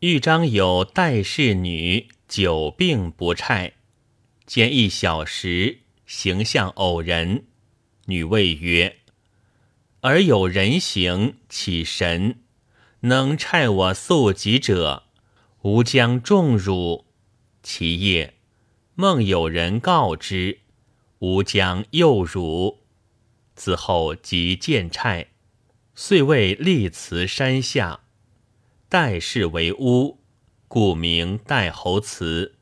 豫章有戴氏女久病不差，见一小时，形象偶人。女谓曰：“尔有人形，岂神？能差我素疾者，吾将重辱。”其夜梦有人告之，吾将诱辱。此后即见差，遂为立祠山下。代氏为巫，故名代侯祠。